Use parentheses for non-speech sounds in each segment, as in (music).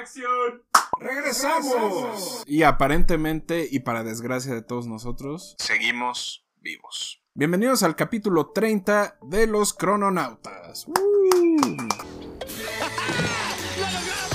¡Acción! ¡Regresamos! Y aparentemente, y para desgracia de todos nosotros, seguimos vivos. Bienvenidos al capítulo 30 de los crononautas. (laughs)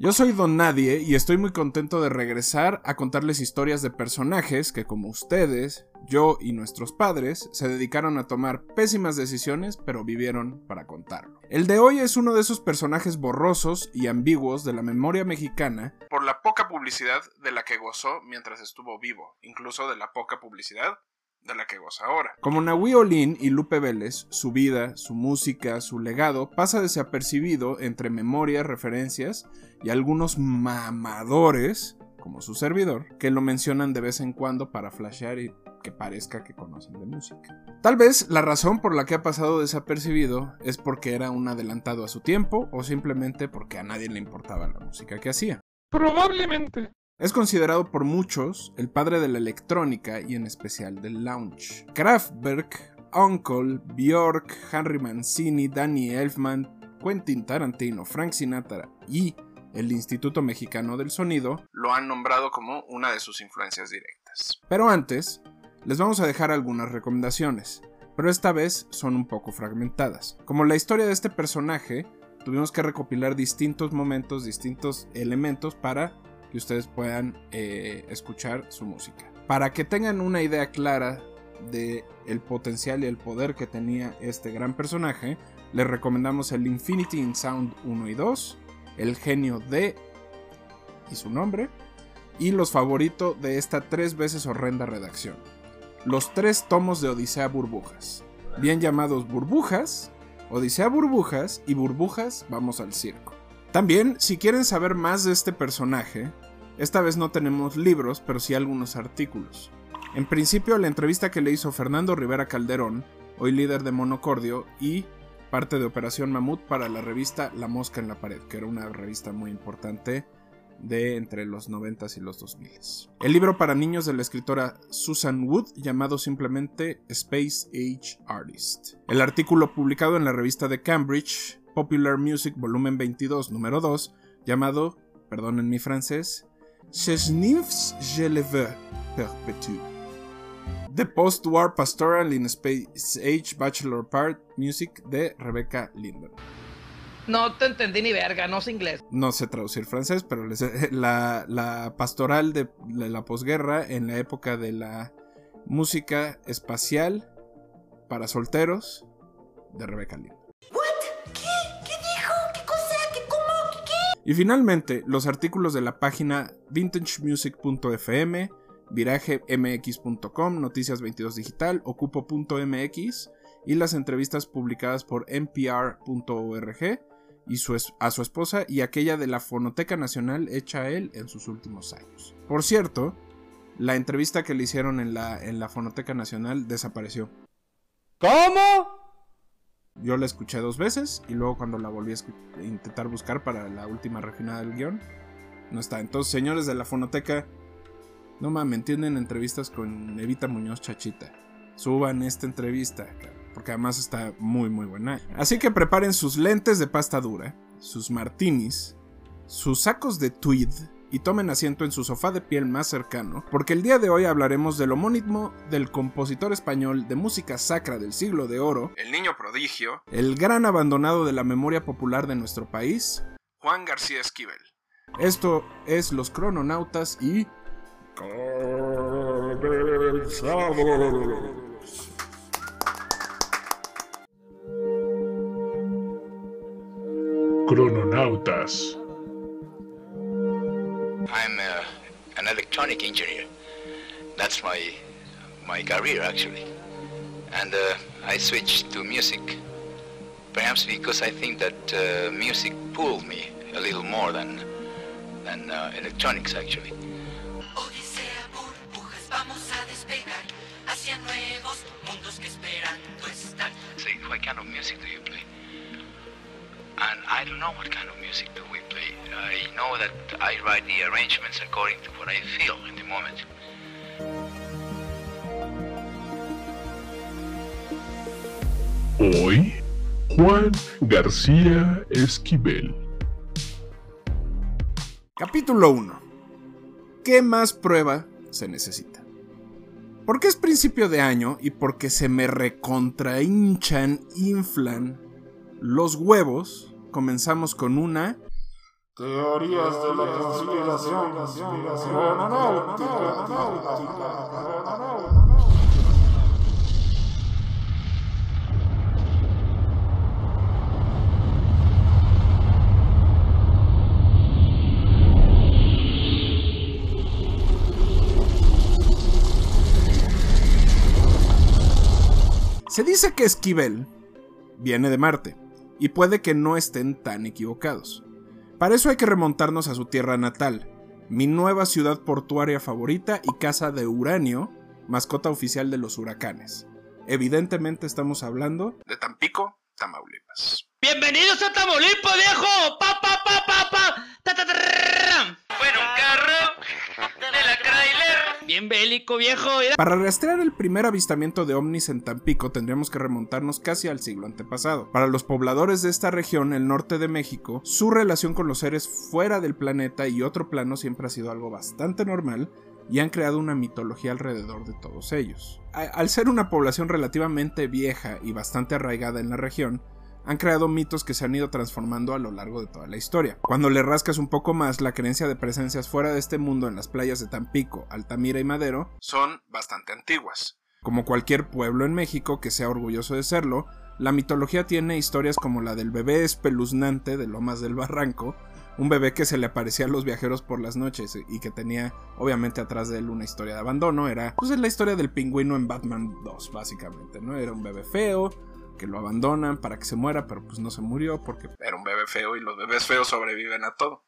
Yo soy Don Nadie y estoy muy contento de regresar a contarles historias de personajes que como ustedes, yo y nuestros padres se dedicaron a tomar pésimas decisiones pero vivieron para contarlo. El de hoy es uno de esos personajes borrosos y ambiguos de la memoria mexicana por la poca publicidad de la que gozó mientras estuvo vivo, incluso de la poca publicidad de la que goza ahora. Como Nahui Olin y Lupe Vélez, su vida, su música, su legado pasa desapercibido entre memorias, referencias y algunos mamadores, como su servidor, que lo mencionan de vez en cuando para flashear y que parezca que conocen de música. Tal vez la razón por la que ha pasado desapercibido es porque era un adelantado a su tiempo o simplemente porque a nadie le importaba la música que hacía. Probablemente. Es considerado por muchos el padre de la electrónica y en especial del lounge. Kraftwerk, Uncle, Björk, Henry Mancini, Danny Elfman, Quentin Tarantino, Frank Sinatra y el Instituto Mexicano del Sonido lo han nombrado como una de sus influencias directas. Pero antes, les vamos a dejar algunas recomendaciones, pero esta vez son un poco fragmentadas. Como la historia de este personaje, tuvimos que recopilar distintos momentos, distintos elementos para que ustedes puedan eh, escuchar su música. Para que tengan una idea clara de el potencial y el poder que tenía este gran personaje, les recomendamos el Infinity in Sound 1 y 2, el genio de y su nombre, y los favoritos de esta tres veces horrenda redacción. Los tres tomos de Odisea Burbujas, bien llamados Burbujas, Odisea Burbujas y Burbujas Vamos al Circo. También, si quieren saber más de este personaje, esta vez no tenemos libros, pero sí algunos artículos. En principio, la entrevista que le hizo Fernando Rivera Calderón, hoy líder de Monocordio, y parte de Operación Mamut para la revista La Mosca en la Pared, que era una revista muy importante de entre los 90 y los 2000. El libro para niños de la escritora Susan Wood llamado simplemente Space Age Artist. El artículo publicado en la revista de Cambridge Popular Music Volumen 22, número 2, llamado, perdonen mi francés, Ces nymphs je le veux perpétue. The Post-War Pastoral in Space Age Bachelor Part Music de Rebecca Linden. No te entendí ni verga, no sé inglés. No sé traducir francés, pero (laughs) la, la pastoral de, de la posguerra en la época de la música espacial para solteros de Rebecca Linden. Y finalmente, los artículos de la página vintagemusic.fm, viragemx.com, Noticias 22 Digital, ocupo.mx y las entrevistas publicadas por npr.org y a su esposa y aquella de la Fonoteca Nacional hecha a él en sus últimos años. Por cierto, la entrevista que le hicieron en la, en la Fonoteca Nacional desapareció. ¿Cómo? Yo la escuché dos veces y luego cuando la volví a intentar buscar para la última refinada del guion, no está. Entonces, señores de la fonoteca, no mames, tienen entrevistas con Evita Muñoz Chachita. Suban esta entrevista, porque además está muy muy buena. Así que preparen sus lentes de pasta dura, sus martinis, sus sacos de tweed y tomen asiento en su sofá de piel más cercano, porque el día de hoy hablaremos del homónimo del compositor español de música sacra del siglo de oro, el niño prodigio, el gran abandonado de la memoria popular de nuestro país, Juan García Esquivel. Esto es Los Crononautas y... Crononautas. I'm uh, an electronic engineer. That's my my career actually, and uh, I switched to music. Perhaps because I think that uh, music pulled me a little more than than uh, electronics actually. Odisea, burbujas, vamos a despegar hacia nuevos mundos que esperando están. Say, what kind of music do you play? And I don't know what kind of music do we play. I know that I write the arrangements according to what I feel in the moment. Hoy, Juan García Esquivel. Capítulo 1. ¿Qué más prueba se necesita? Porque es principio de año y porque se me recontrahinchan, inflan los huevos, comenzamos con una Teorías de la conspiración. Se dice que Esquivel viene de Marte, y puede que no estén tan equivocados. Para eso hay que remontarnos a su tierra natal, mi nueva ciudad portuaria favorita y casa de uranio, mascota oficial de los huracanes. Evidentemente estamos hablando de Tampico, Tamaulipas. Bienvenidos a Tamaulipas, viejo. Pa, pa, pa, pa, pa. Ta, ta, ta. Bueno, un carro de la trailer. Bien bélico, viejo. Mira. Para rastrear el primer avistamiento de ovnis en Tampico tendríamos que remontarnos casi al siglo antepasado. Para los pobladores de esta región, el norte de México, su relación con los seres fuera del planeta y otro plano siempre ha sido algo bastante normal y han creado una mitología alrededor de todos ellos. A- Al ser una población relativamente vieja y bastante arraigada en la región, han creado mitos que se han ido transformando a lo largo de toda la historia. Cuando le rascas un poco más, la creencia de presencias fuera de este mundo en las playas de Tampico, Altamira y Madero son bastante antiguas. Como cualquier pueblo en México que sea orgulloso de serlo, la mitología tiene historias como la del bebé espeluznante de Lomas del Barranco, un bebé que se le aparecía a los viajeros por las noches y que tenía obviamente atrás de él una historia de abandono, era pues es la historia del pingüino en Batman 2 básicamente, ¿no? Era un bebé feo que lo abandonan para que se muera, pero pues no se murió porque era un bebé feo y los bebés feos sobreviven a todo.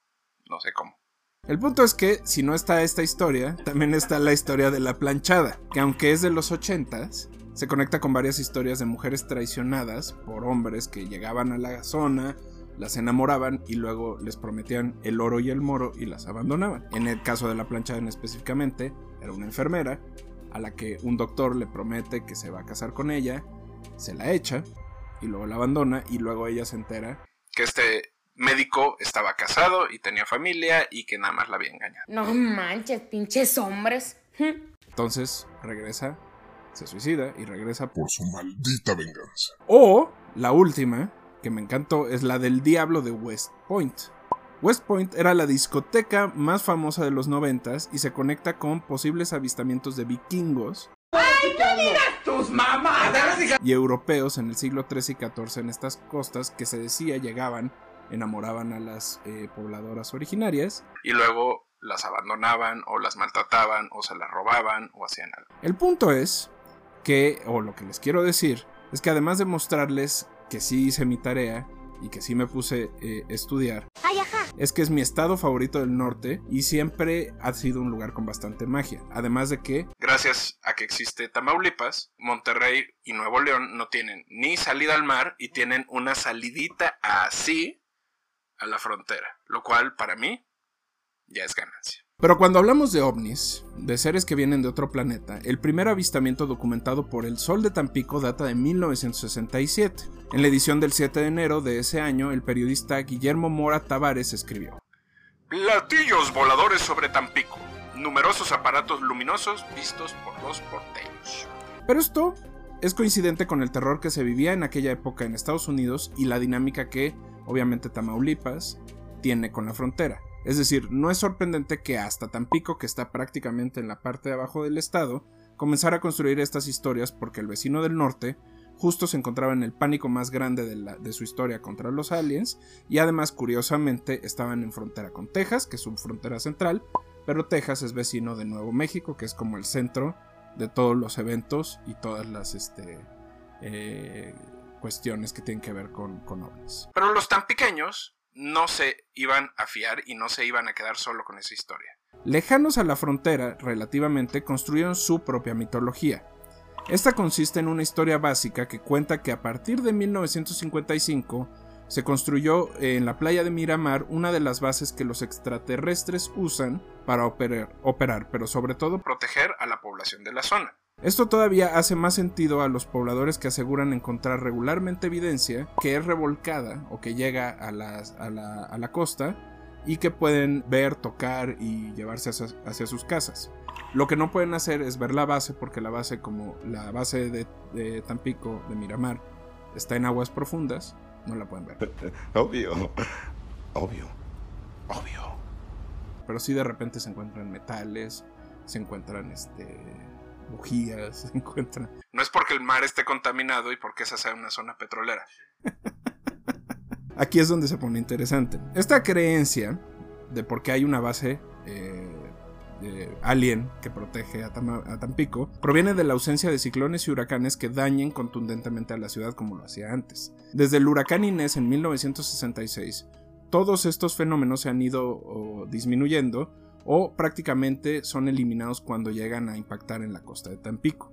No sé cómo. El punto es que, si no está esta historia, también está la historia de la planchada, que aunque es de los 80s, se conecta con varias historias de mujeres traicionadas por hombres que llegaban a la zona, las enamoraban y luego les prometían el oro y el moro y las abandonaban. En el caso de la planchada en específicamente, era una enfermera a la que un doctor le promete que se va a casar con ella, se la echa y luego la abandona y luego ella se entera que este médico estaba casado y tenía familia y que nada más la había engañado. No manches, pinches hombres. Entonces regresa, se suicida y regresa Por su maldita venganza. O la última, que me encantó, es la del Diablo de West Point. West Point era la discoteca más famosa de los noventas y se conecta con posibles avistamientos de vikingos y europeos en el siglo XIII y XIV en estas costas que se decía llegaban, enamoraban a las eh, pobladoras originarias y luego las abandonaban o las maltrataban o se las robaban o hacían algo. El punto es que, o lo que les quiero decir, es que además de mostrarles que sí hice mi tarea y que sí me puse eh, a estudiar, es que es mi estado favorito del norte y siempre ha sido un lugar con bastante magia. Además de que, gracias a que existe Tamaulipas, Monterrey y Nuevo León no tienen ni salida al mar y tienen una salidita así a la frontera, lo cual para mí ya es ganancia. Pero cuando hablamos de ovnis, de seres que vienen de otro planeta, el primer avistamiento documentado por el Sol de Tampico data de 1967. En la edición del 7 de enero de ese año, el periodista Guillermo Mora Tavares escribió: Platillos voladores sobre Tampico. Numerosos aparatos luminosos vistos por dos porteños. Pero esto es coincidente con el terror que se vivía en aquella época en Estados Unidos y la dinámica que, obviamente, Tamaulipas tiene con la frontera. Es decir, no es sorprendente que hasta Tampico, que está prácticamente en la parte de abajo del estado, comenzara a construir estas historias porque el vecino del norte justo se encontraba en el pánico más grande de, su historia contra los aliens y además curiosamente estaban en frontera con Texas, que es su frontera central, pero Texas es vecino de Nuevo México, que es como el centro de todos los eventos y todas las este, eh, cuestiones que tienen que ver con, con. Pero los tan pequeños no se iban a fiar y no se iban a quedar solo con esa historia. Lejanos a la frontera, relativamente, construyeron su propia mitología. Esta consiste en una historia básica que cuenta que a partir de 1955 se construyó en la playa de Miramar una de las bases que los extraterrestres usan para operar, operar, pero sobre todo proteger a la población de la zona. Esto todavía hace más sentido a los pobladores que aseguran encontrar regularmente evidencia que es revolcada o que llega a, las- a la, a la costa y que pueden ver, tocar y llevarse hacia, hacia sus casas. Lo que no pueden hacer es ver la base porque la base como la base de, de Tampico, de Miramar, está en aguas profundas, no la pueden ver. (laughs) Obvio. Obvio. Obvio. Pero sí de repente se encuentran metales, se encuentran este bujías, (laughs) se encuentran. No es porque el mar esté contaminado y porque esa sea una zona petrolera. Aquí es donde se pone interesante. Esta creencia de por qué hay una base eh, alien que protege a, Tampico proviene de la ausencia de ciclones y huracanes que dañen contundentemente a la ciudad como lo hacía antes. Desde el huracán Inés en 1966, todos estos fenómenos se han ido disminuyendo o prácticamente son eliminados cuando llegan a impactar en la costa de Tampico.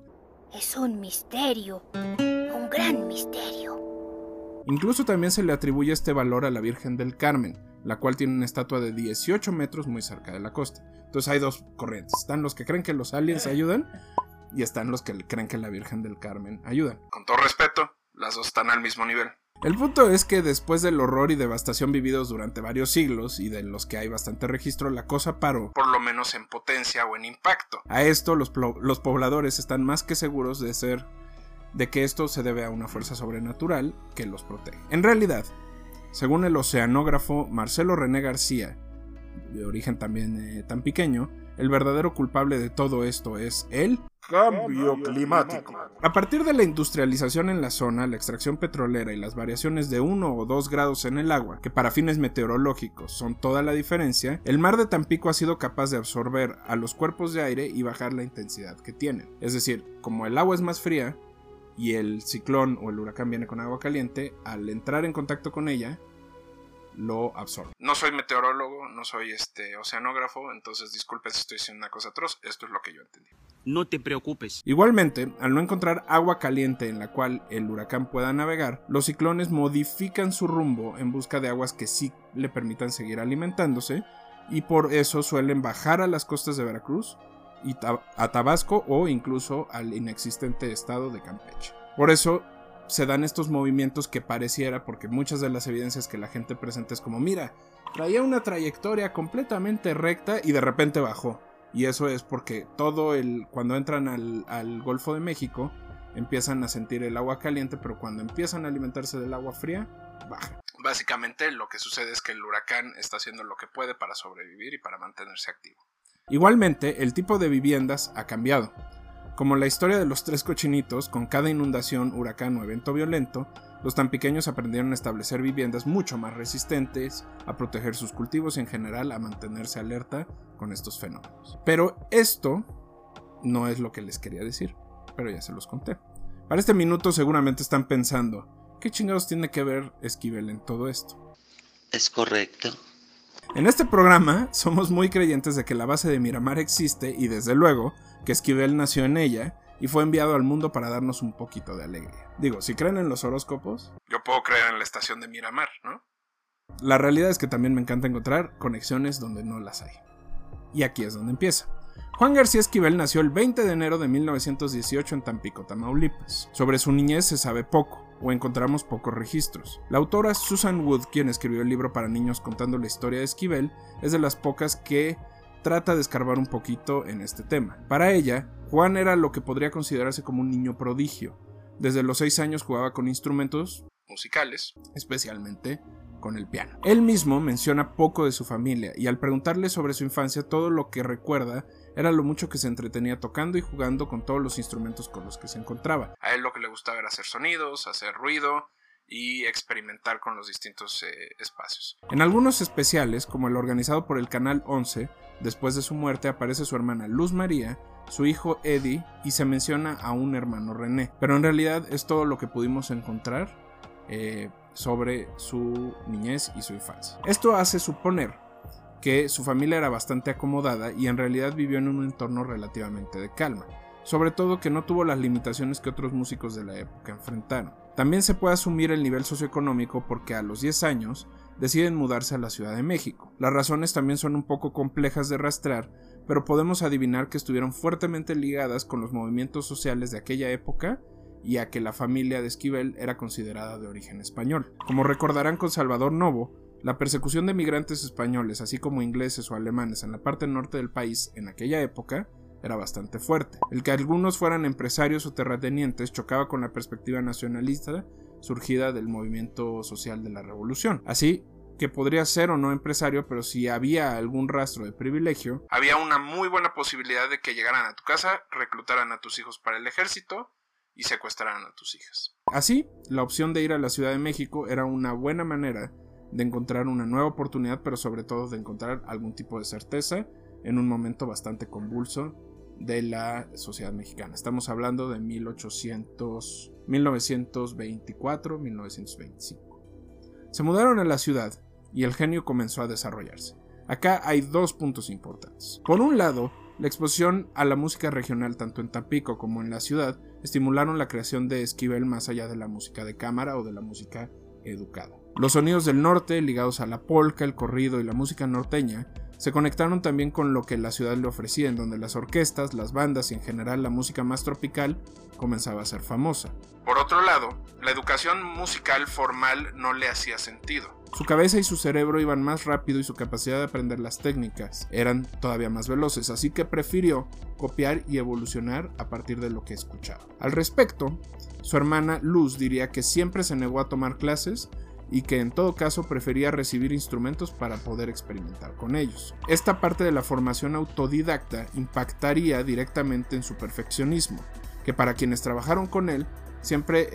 Es un misterio, un gran misterio. Incluso también se le atribuye este valor a la Virgen del Carmen, la cual tiene una estatua de 18 metros muy cerca de la costa. Entonces hay dos corrientes. Están los que creen que los aliens ayudan y están los que creen que la Virgen del Carmen ayudan. Con todo respeto, las dos están al mismo nivel. El punto es que después del horror y devastación vividos durante varios siglos y de los que hay bastante registro, la cosa paró, por lo menos en potencia o en impacto. A esto los, los pobladores están más que seguros de ser de que esto se debe a una fuerza sobrenatural que los protege. En realidad, según el oceanógrafo Marcelo René García, de origen también eh, tan pequeño, el verdadero culpable de todo esto es él. Cambio climático. A partir de la industrialización en la zona, la extracción petrolera y las variaciones de 1 o 2 grados en el agua, que para fines meteorológicos son toda la diferencia, el mar de Tampico ha sido capaz de absorber a los cuerpos de aire y bajar la intensidad que tienen. Es decir, como el agua es más fría y el ciclón o el huracán viene con agua caliente, al entrar en contacto con ella, lo absorbe. No soy meteorólogo, no soy este oceanógrafo, entonces disculpen si estoy diciendo una cosa atroz, esto es lo que yo entendí. No te preocupes. Igualmente, al no encontrar agua caliente en la cual el huracán pueda navegar, los ciclones modifican su rumbo en busca de aguas que sí le permitan seguir alimentándose y por eso suelen bajar a las costas de Veracruz y a Tabasco o incluso al inexistente estado de Campeche. Por eso se dan estos movimientos que pareciera, porque muchas de las evidencias que la gente presenta es como, mira, traía una trayectoria completamente recta y de repente bajó. Y eso es porque todo el. cuando entran al, al Golfo de México, empiezan a sentir el agua caliente, pero cuando empiezan a alimentarse del agua fría, baja. Básicamente lo que sucede es que el huracán está haciendo lo que puede para sobrevivir y para mantenerse activo. Igualmente, el tipo de viviendas ha cambiado. Como la historia de los tres cochinitos, con cada inundación, huracán o evento violento, los tan pequeños aprendieron a establecer viviendas mucho más resistentes, a proteger sus cultivos y en general a mantenerse alerta con estos fenómenos. Pero esto no es lo que les quería decir, pero ya se los conté. Para este minuto seguramente están pensando, ¿qué chingados tiene que ver Esquivel en todo esto? Es correcto. En este programa somos muy creyentes de que la base de Miramar existe y desde luego que Esquivel nació en ella y fue enviado al mundo para darnos un poquito de alegría. Digo, si creen en los horóscopos, yo puedo creer en la estación de Miramar, ¿no? La realidad es que también me encanta encontrar conexiones donde no las hay. Y aquí es donde empieza. Juan García Esquivel nació el 20 de enero de 1918 en Tampico, Tamaulipas. Sobre su niñez se sabe poco, o encontramos pocos registros. La autora Susan Wood, quien escribió el libro para niños contando la historia de Esquivel, es de las pocas que trata de escarbar un poquito en este tema. Para ella, Juan era lo que podría considerarse como un niño prodigio. Desde los 6 años jugaba con instrumentos musicales, especialmente con el piano. Él mismo menciona poco de su familia y al preguntarle sobre su infancia todo lo que recuerda era lo mucho que se entretenía tocando y jugando con todos los instrumentos con los que se encontraba. A él lo que le gustaba era hacer sonidos, hacer ruido y experimentar con los distintos eh, espacios. En algunos especiales, como el organizado por el Canal 11, después de su muerte aparece su hermana Luz María, su hijo Eddie y se menciona a un hermano René. Pero en realidad es todo lo que pudimos encontrar eh, sobre su niñez y su infancia. Esto hace suponer que su familia era bastante acomodada y en realidad vivió en un entorno relativamente de calma, sobre todo que no tuvo las limitaciones que otros músicos de la época enfrentaron. También se puede asumir el nivel socioeconómico porque a los 10 años deciden mudarse a la Ciudad de México. Las razones también son un poco complejas de rastrear, pero podemos adivinar que estuvieron fuertemente ligadas con los movimientos sociales de aquella época y a que la familia de Esquivel era considerada de origen español. Como recordarán con Salvador Novo, La persecución de migrantes españoles, así como ingleses o alemanes en la parte norte del país en aquella época, era bastante fuerte. El que algunos fueran empresarios o terratenientes chocaba con la perspectiva nacionalista surgida del movimiento social de la revolución. Así que podría ser o no empresario, pero si había algún rastro de privilegio, había una muy buena posibilidad de que llegaran a tu casa, reclutaran a tus hijos para el ejército y secuestraran a tus hijas. Así, la opción de ir a la Ciudad de México era una buena manera de encontrar una nueva oportunidad, pero sobre todo de encontrar algún tipo de certeza en un momento bastante convulso de la sociedad mexicana. Estamos hablando de 1800, 1924, 1925. Se mudaron a la ciudad y el genio comenzó a desarrollarse. Acá hay dos puntos importantes. Por un lado, la exposición a la música regional tanto en Tampico como en la ciudad estimularon la creación de Esquivel más allá de la música de cámara o de la música educada. Los sonidos del norte, ligados a la polka, el corrido y la música norteña, se conectaron también con lo que la ciudad le ofrecía, en donde las orquestas, las bandas y en general la música más tropical comenzaba a ser famosa. Por otro lado, la educación musical formal no le hacía sentido. Su cabeza y su cerebro iban más rápido y su capacidad de aprender las técnicas eran todavía más veloces, así que prefirió copiar y evolucionar a partir de lo que escuchaba. Al respecto, su hermana Luz diría que siempre se negó a tomar clases y que en todo caso prefería recibir instrumentos para poder experimentar con ellos. Esta parte de la formación autodidacta impactaría directamente en su perfeccionismo, que para quienes trabajaron con él siempre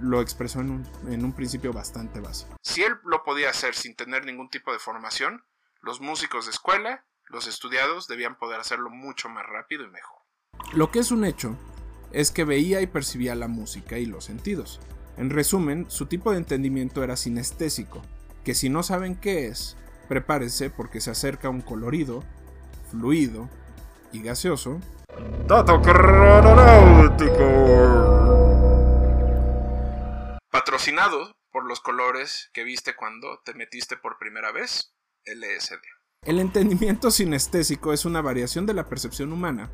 lo expresó en un, principio bastante básico. Si él lo podía hacer sin tener ningún tipo de formación, los músicos de escuela, los estudiados, debían poder hacerlo mucho más rápido y mejor. Lo que es un hecho es que veía y percibía la música y los sentidos. En resumen, su tipo de entendimiento era sinestésico, que si no saben qué es, prepárese porque se acerca un colorido, fluido y gaseoso. Dato crononáutico. Patrocinado por los colores que viste cuando te metiste por primera vez, LSD. El entendimiento sinestésico es una variación de la percepción humana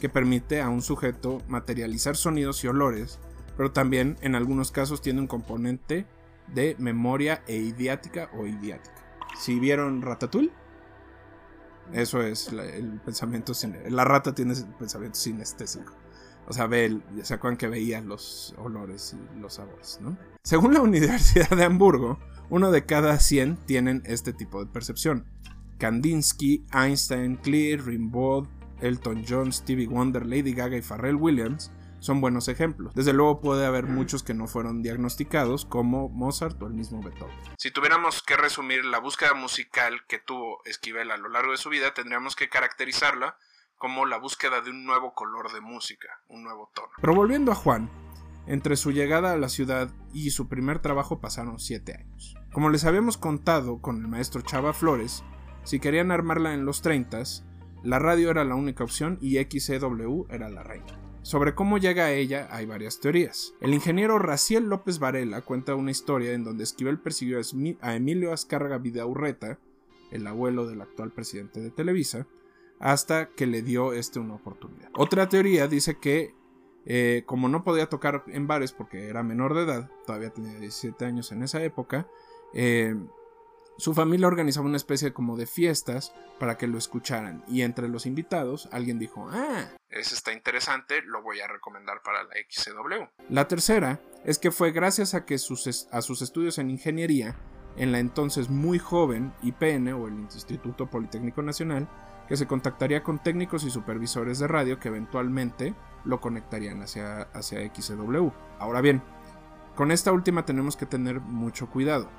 que permite a un sujeto materializar sonidos y olores pero también en algunos casos tiene un componente de memoria e idiática o idiática. Si vieron Ratatouille, eso es el pensamiento La rata tiene el pensamiento sinestésico. O sea, ve ¿se acuerdan que veía los olores y los sabores, no? Según la (laughs) Universidad de Hamburgo, uno de cada 100 tienen este tipo de percepción. Kandinsky, Einstein, Clear, Rimbaud, Elton John, Stevie Wonder, Lady Gaga y Pharrell Williams son buenos ejemplos. Desde luego puede haber muchos que no fueron diagnosticados, como Mozart o el mismo Beethoven. Si tuviéramos que resumir la búsqueda musical que tuvo Esquivel a lo largo de su vida, tendríamos que caracterizarla como la búsqueda de un nuevo color de música, un nuevo tono. Pero volviendo a Juan, entre su llegada a la ciudad y su primer trabajo pasaron siete años. Como les habíamos contado con el maestro Chava Flores, si querían armarla en los 30, la radio era la única opción y XCW era la reina. Sobre cómo llega a ella hay varias teorías. El ingeniero Raciel López Varela cuenta una historia en donde Esquivel persiguió a Emilio Azcárraga Vidaurreta, el abuelo del actual presidente de Televisa, hasta que le dio este una oportunidad. Otra teoría dice que eh, como no podía tocar en bares porque era menor de edad, todavía tenía 17 años en esa época, eh, su familia organizaba una especie como de fiestas para que lo escucharan y entre los invitados alguien dijo, ah, ese está interesante, lo voy a recomendar para la XCW. La tercera es que fue gracias a que sus, a sus estudios en ingeniería en la entonces muy joven IPN o el Instituto Politécnico Nacional, que se contactaría con técnicos y supervisores de radio que eventualmente lo conectarían hacia, hacia XCW. Ahora bien, con esta última tenemos que tener mucho cuidado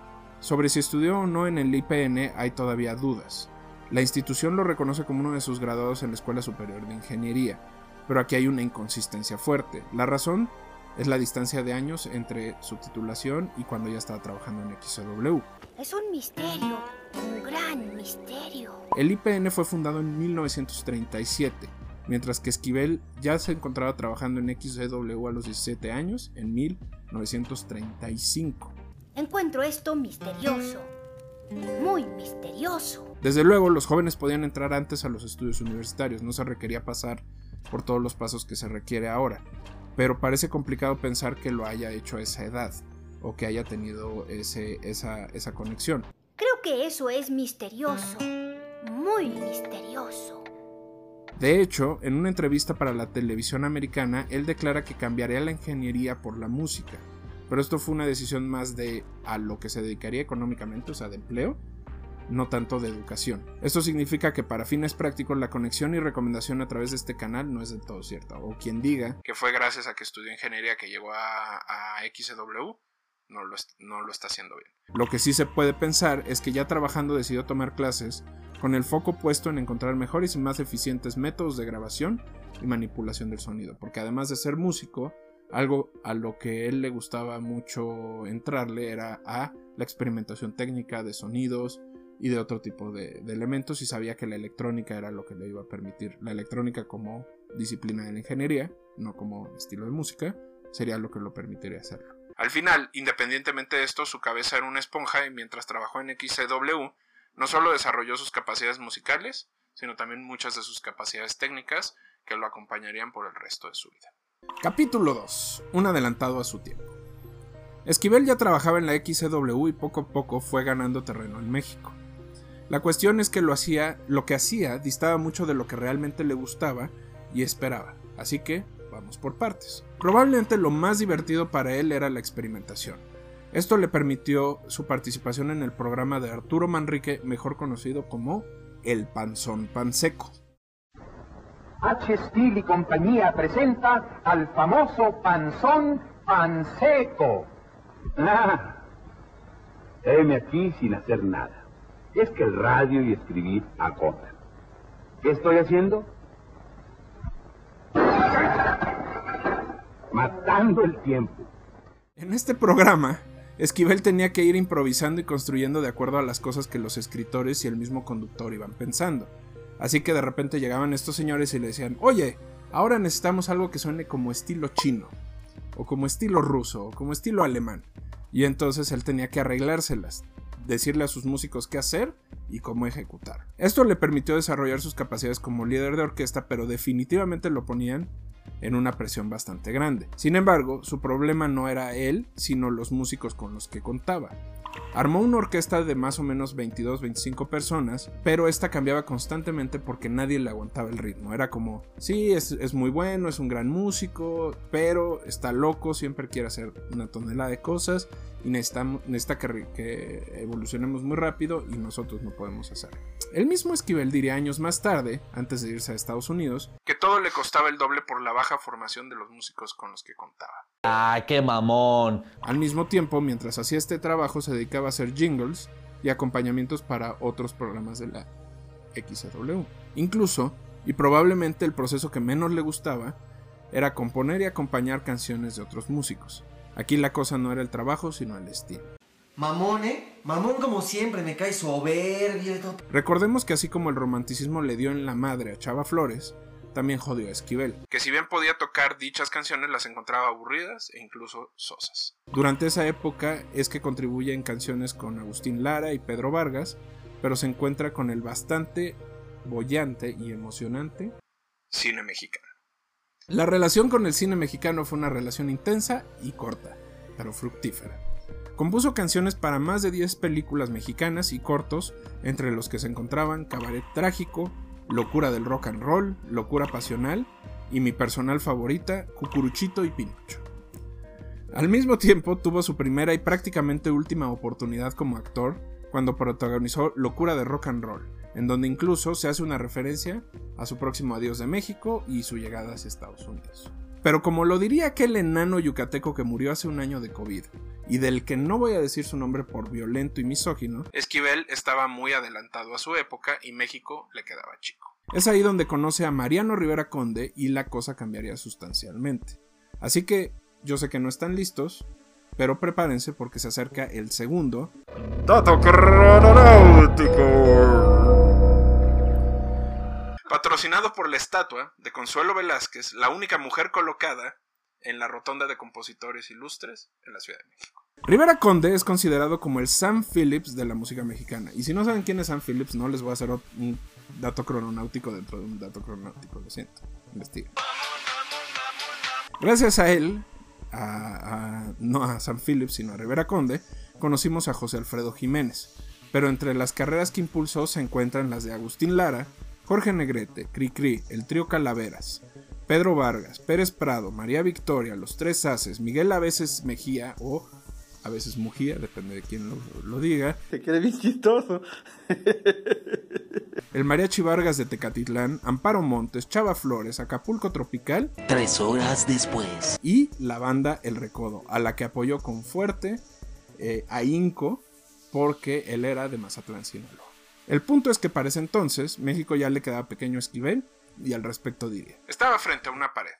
sobre si estudió o no en el IPN hay todavía dudas. La institución lo reconoce como uno de sus graduados en la Escuela Superior de Ingeniería, pero aquí hay una inconsistencia fuerte. La razón es la distancia de años entre su titulación y cuando ya estaba trabajando en XW. Es un misterio, un gran misterio. El IPN fue fundado en 1937, mientras que Esquivel ya se encontraba trabajando en XW a los 17 años en 1935. Encuentro esto misterioso. Muy misterioso. Desde luego, los jóvenes podían entrar antes a los estudios universitarios, no se requería pasar por todos los pasos que se requiere ahora, pero parece complicado pensar que lo haya hecho a esa edad o que haya tenido ese, esa, esa conexión. Creo que eso es misterioso. Muy misterioso. De hecho, en una entrevista para la televisión americana, él declara que cambiaría la ingeniería por la música. Pero esto fue una decisión más de a lo que se dedicaría económicamente, o sea, de empleo, no tanto de educación. Esto significa que para fines prácticos la conexión y recomendación a través de este canal no es del todo cierta. O quien diga que fue gracias a que estudió ingeniería que llegó a, a XW, no lo, no lo está haciendo bien. Lo que sí se puede pensar es que ya trabajando decidió tomar clases con el foco puesto en encontrar mejores y más eficientes métodos de grabación y manipulación del sonido, porque además de ser músico, algo a lo que él le gustaba mucho entrarle era a la experimentación técnica de sonidos y de otro tipo de, elementos y sabía que la electrónica era lo que le iba a permitir. La electrónica como disciplina de la ingeniería, no como estilo de música, sería lo que lo permitiría hacerlo. Al final, independientemente de esto, su cabeza era una esponja y mientras trabajó en XCW, no solo desarrolló sus capacidades musicales, sino también muchas de sus capacidades técnicas que lo acompañarían por el resto de su vida. Capítulo 2. Un adelantado a su tiempo. Esquivel ya trabajaba en la XCW y poco a poco fue ganando terreno en México. La cuestión es que lo hacía, lo que hacía distaba mucho de lo que realmente le gustaba y esperaba, así que vamos por partes. Probablemente lo más divertido para él era la experimentación. Esto le permitió su participación en el programa de Arturo Manrique, mejor conocido como El Panzón Panseco. H. Steel y compañía presenta al famoso Panzón Panseco. Ah, heme aquí sin hacer nada. Es que el radio y escribir acotan. ¿Qué estoy haciendo? Matando el tiempo. En este programa, Esquivel tenía que ir improvisando y construyendo de acuerdo a las cosas que los escritores y el mismo conductor iban pensando. Así que de repente llegaban estos señores y le decían, oye, ahora necesitamos algo que suene como estilo chino, o como estilo ruso, o como estilo alemán. Y entonces él tenía que arreglárselas, decirle a sus músicos qué hacer y cómo ejecutar. Esto le permitió desarrollar sus capacidades como líder de orquesta, pero definitivamente lo ponían en una presión bastante grande. Sin embargo, su problema no era él, sino los músicos con los que contaba. Armó una orquesta de más o menos 22-25 personas, pero esta cambiaba constantemente porque nadie le aguantaba el ritmo. Era como, sí, es, es, muy bueno, es un gran músico, pero está loco, siempre quiere hacer una tonelada de cosas y necesita, necesita que, que, evolucionemos muy rápido y nosotros no podemos hacerlo. El mismo Esquivel diría años más tarde, antes de irse a Estados Unidos, que todo le costaba el doble por la baja formación de los músicos con los que contaba. ¡Ah, qué mamón! Al mismo tiempo, mientras hacía este trabajo, se dedicaba a hacer jingles y acompañamientos para otros programas de la XW. Incluso, y probablemente el proceso que menos le gustaba, era componer y acompañar canciones de otros músicos. Aquí la cosa no era el trabajo, sino el estilo. Mamón, ¿eh? Mamón como siempre, me cae soberbio y todo. Recordemos que así como el romanticismo le dio en la madre a Chava Flores, también jodió a Esquivel, que si bien podía tocar dichas canciones las encontraba aburridas e incluso sosas. Durante esa época es que contribuye en canciones con Agustín Lara y Pedro Vargas, pero se encuentra con el bastante bollante y emocionante cine mexicano. La relación con el cine mexicano fue una relación intensa y corta, pero fructífera. Compuso canciones para más de 10 películas mexicanas y cortos, entre los que se encontraban Cabaret Trágico, Locura del Rock and Roll, Locura Pasional y mi personal favorita, Cucuruchito y Pinocho. Al mismo tiempo tuvo su primera y prácticamente última oportunidad como actor cuando protagonizó Locura de Rock and Roll, en donde incluso se hace una referencia a su próximo adiós de México y su llegada hacia Estados Unidos. Pero como lo diría aquel enano yucateco que murió hace un año de COVID, y del que no voy a decir su nombre por violento y misógino, Esquivel estaba muy adelantado a su época y México le quedaba chico. Es ahí donde conoce a Mariano Rivera Conde y la cosa cambiaría sustancialmente. Así que yo sé que no están listos, pero prepárense porque se acerca el segundo Dato. Patrocinado por la estatua de Consuelo Velázquez, la única mujer colocada en la Rotonda de Compositores Ilustres en la Ciudad de México. Rivera Conde es considerado como el Sam Phillips de la música mexicana. Y si no saben quién es Sam Phillips, no les voy a hacer un dato crononáutico dentro de un dato crononáutico, lo siento. Investiga. Gracias a él, a, no a Sam Phillips, sino a Rivera Conde, conocimos a José Alfredo Jiménez, pero entre las carreras que impulsó se encuentran las de Agustín Lara, Jorge Negrete, Cricri, el trío Calaveras, Pedro Vargas, Pérez Prado, María Victoria, Los Tres Haces, Miguel a veces Mejía o a veces Mujía, depende de quién lo, lo diga. Te queda bien chistoso. (laughs) El Mariachi Vargas de Tecatitlán, Amparo Montes, Chava Flores, Acapulco Tropical. Tres horas después. Y la banda El Recodo, a la que apoyó con fuerte eh, ahínco porque él era de Mazatlán, Sinaloa. El punto es que para ese entonces México ya le quedaba pequeño esquivel y al respecto diría. Estaba frente a una pared.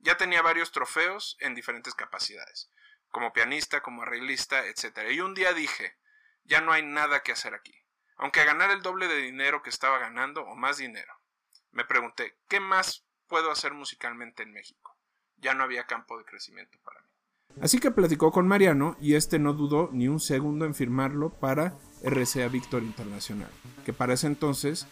Ya tenía varios trofeos en diferentes capacidades, como pianista, como arreglista, etc. Y un día dije, ya no hay nada que hacer aquí, aunque ganar el doble de dinero que estaba ganando o más dinero. Me pregunté, ¿qué más puedo hacer musicalmente en México? Ya no había campo de crecimiento para mí. Así que platicó con Mariano y este no dudó ni un segundo en firmarlo para RCA Víctor Internacional, que para ese entonces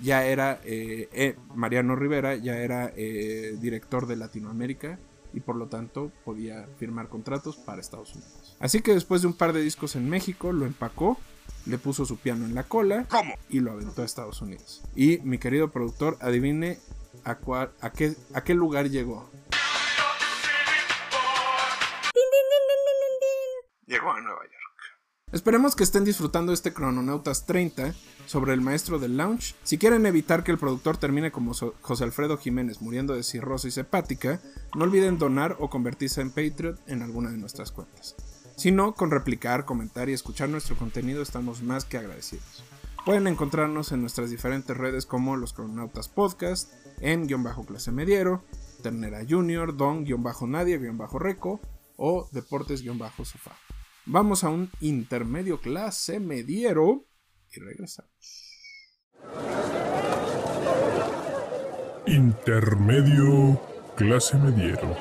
ya era, eh, eh, Mariano Rivera ya era eh, director de Latinoamérica y por lo tanto podía firmar contratos para Estados Unidos. Así que después de un par de discos en México, lo empacó, le puso su piano en la cola y lo aventó a Estados Unidos. Y mi querido productor, adivine a, a, qué, a qué lugar llegó. Llegó a Nueva York. Esperemos que estén disfrutando este Crononautas 30 sobre el maestro del lounge. Si quieren evitar que el productor termine como José Alfredo Jiménez muriendo de cirrosis hepática, no olviden donar o convertirse en Patreon en alguna de nuestras cuentas. Si no, con replicar, comentar y escuchar nuestro contenido estamos más que agradecidos. Pueden encontrarnos en nuestras diferentes redes como los Crononautas Podcast, en guion bajo clase mediero, Ternera Junior, Don guion bajo Nadie guion bajo Reco o Deportes guion bajo Sofá. Vamos a un intermedio clase mediero y regresamos. Intermedio clase mediero.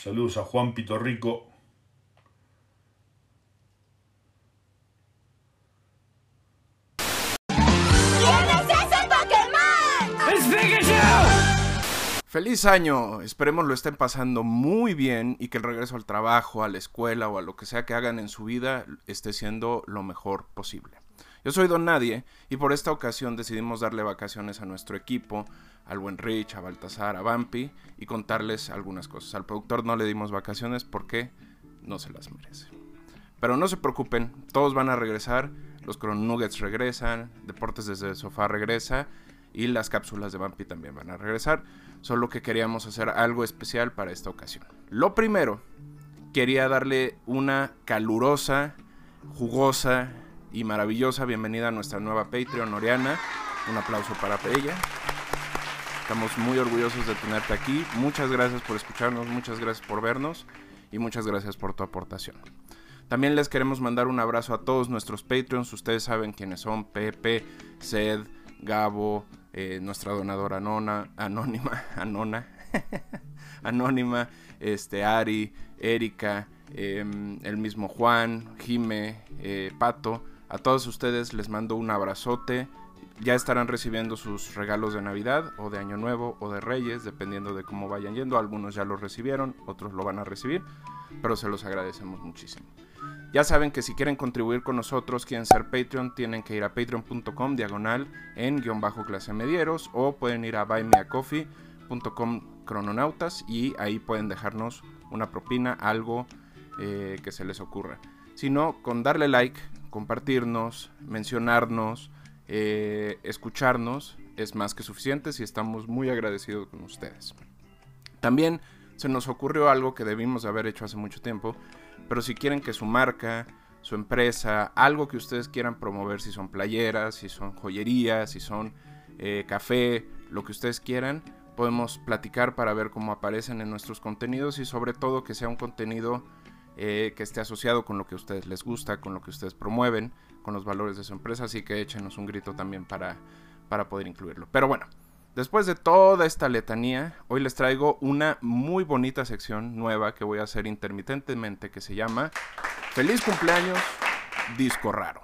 Saludos a Juan Pitorrico. Feliz año, esperemos lo estén pasando muy bien y que el regreso al trabajo, a la escuela o a lo que sea que hagan en su vida esté siendo lo mejor posible. Yo soy Don Nadie y por esta ocasión decidimos darle vacaciones a nuestro equipo, al buen Rich, a Baltasar, a Vampi y contarles algunas cosas. Al productor no le dimos vacaciones porque no se las merece. Pero no se preocupen, todos van a regresar, los Cron Nuggets regresan, Deportes desde el sofá regresa y las cápsulas de Vampi también van a regresar solo que queríamos hacer algo especial para esta ocasión. Lo primero, quería darle una calurosa, jugosa y maravillosa bienvenida a nuestra nueva Patreon, Oriana. Un aplauso para ella. Estamos muy orgullosos de tenerte aquí. Muchas gracias por escucharnos, muchas gracias por vernos y muchas gracias por tu aportación. También les queremos mandar un abrazo a todos nuestros Patreons. Ustedes saben quiénes son: Pepe, Sed, Gabo, eh, nuestra donadora anona, anónima, (laughs) (laughs) anónima, este, Ari, Erika, em, el mismo Juan, Jime, eh, Pato. A todos ustedes les mando un abrazote. Ya estarán recibiendo sus regalos de Navidad o de Año Nuevo o de Reyes, dependiendo de cómo vayan yendo. Algunos ya los recibieron, otros lo van a recibir, pero se los agradecemos muchísimo. Ya saben que si quieren contribuir con nosotros, quieren ser Patreon, tienen que ir a patreon.com diagonal en guion bajo clase medieros o pueden ir a buymeacoffee.com crononautas y ahí pueden dejarnos una propina, algo eh, que se les ocurra. Si no, con darle like, compartirnos, mencionarnos, eh, escucharnos es más que suficiente y estamos muy agradecidos con ustedes. También se nos ocurrió algo que debimos haber hecho hace mucho tiempo pero si quieren que su marca, su empresa, algo que ustedes quieran promover, si son playeras, si son joyerías, si son eh, café, lo que ustedes quieran, podemos platicar para ver cómo aparecen en nuestros contenidos y sobre todo que sea un contenido eh, que esté asociado con lo que a ustedes les gusta, con lo que ustedes promueven, con los valores de su empresa, así que échenos un grito también para, para poder incluirlo. Pero bueno, Después de toda esta letanía, hoy les traigo una muy bonita sección nueva que voy a hacer intermitentemente que se llama Feliz cumpleaños, disco raro.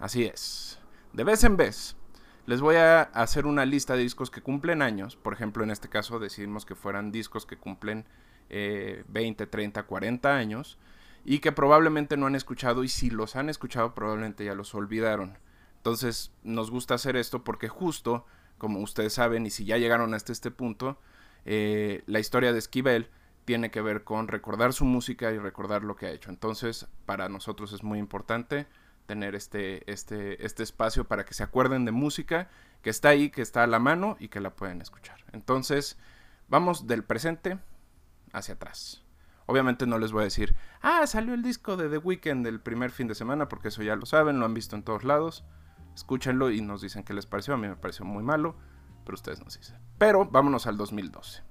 Así es. De vez en vez les voy a hacer una lista de discos que cumplen años. Por ejemplo, en este caso decidimos que fueran discos que cumplen eh, 20, 30, 40 años y que probablemente no han escuchado y si los han escuchado probablemente ya los olvidaron. Entonces nos gusta hacer esto porque justo, como ustedes saben y si ya llegaron hasta este punto, eh, la historia de Esquivel tiene que ver con recordar su música y recordar lo que ha hecho. Entonces para nosotros es muy importante tener este, este, este espacio para que se acuerden de música que está ahí, que está a la mano y que la pueden escuchar. Entonces, vamos del presente hacia atrás. Obviamente no les voy a decir, ah, salió el disco de The Weeknd el primer fin de semana, porque eso ya lo saben, lo han visto en todos lados. Escúchenlo y nos dicen qué les pareció. A mí me pareció muy malo, pero ustedes nos dicen. Pero vámonos al 2012.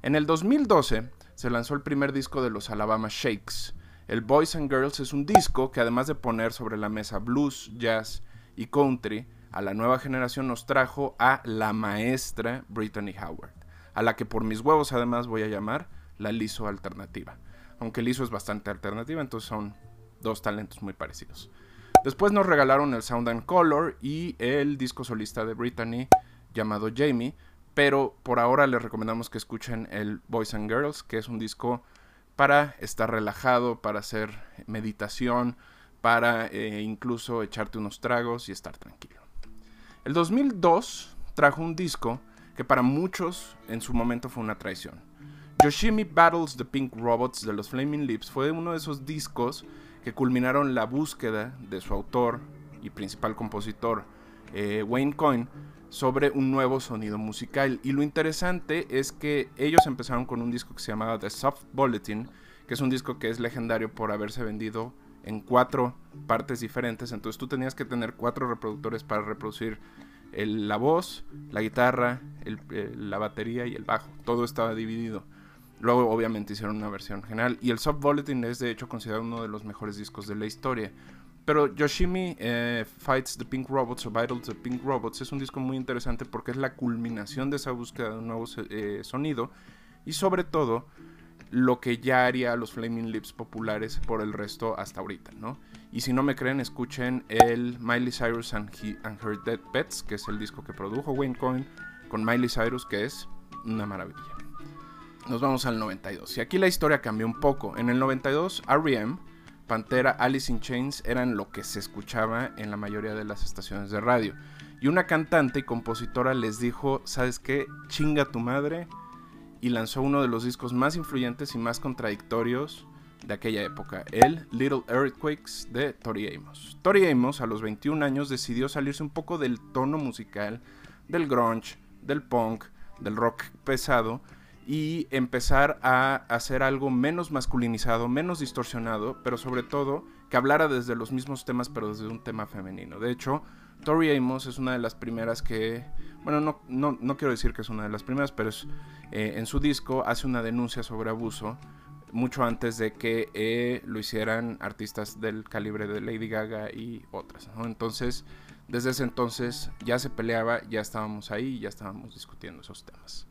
En el 2012 se lanzó el primer disco de los Alabama Shakes. El Boys and Girls es un disco que además de poner sobre la mesa blues, jazz y country, a la nueva generación nos trajo a la maestra Brittany Howard, a la que por mis huevos además voy a llamar la liso alternativa. Aunque liso es bastante alternativa, entonces son dos talentos muy parecidos. Después nos regalaron el Sound and Color y el disco solista de Brittany llamado Jamie, pero por ahora les recomendamos que escuchen el Boys and Girls, que es un disco para estar relajado, para hacer meditación, para eh, incluso echarte unos tragos y estar tranquilo. El 2002 trajo un disco que para muchos en su momento fue una traición. Yoshimi Battles the Pink Robots de los Flaming Lips fue uno de esos discos que culminaron la búsqueda de su autor y principal compositor, eh, Wayne Coyne, sobre un nuevo sonido musical. Y lo interesante es que ellos empezaron con un disco que se llamaba The Soft Bulletin, que es un disco que es legendario por haberse vendido en cuatro partes diferentes. Entonces tú tenías que tener cuatro reproductores para reproducir la voz, la guitarra, la batería y el bajo. Todo estaba dividido. Luego obviamente hicieron una versión general. Y el Soft Bulletin es de hecho considerado uno de los mejores discos de la historia. Pero Yoshimi eh, Fights the Pink Robots o Battles the Pink Robots es un disco muy interesante porque es la culminación de esa búsqueda de un nuevo eh, sonido y sobre todo lo que ya haría los Flaming Lips populares por el resto hasta ahorita, ¿no? Y si no me creen, escuchen el Miley Cyrus and, and Her Dead Pets, que es el disco que produjo Wayne Coyne con Miley Cyrus, que es una maravilla. Nos vamos al 92. Y aquí la historia cambió un poco. En el 92, R.E.M., Pantera, Alice in Chains eran lo que se escuchaba en la mayoría de las estaciones de radio. Y una cantante y compositora les dijo, ¿sabes qué? Chinga tu madre. Y lanzó uno de los discos más influyentes y más contradictorios de aquella época, el Little Earthquakes de Tori Amos. Tori Amos a los 21 años decidió salirse un poco del tono musical del grunge, del punk, del rock pesado y empezar a hacer algo menos masculinizado, menos distorsionado, pero sobre todo que hablara desde los mismos temas, pero desde un tema femenino. De hecho, Tori Amos es una de las primeras que, bueno, no, no, no quiero decir que es una de las primeras, pero es, eh, en su disco hace una denuncia sobre abuso mucho antes de que eh, lo hicieran artistas del calibre de Lady Gaga y otras. Entonces, desde ese entonces ya se peleaba, ya estábamos ahí, ya estábamos discutiendo esos temas.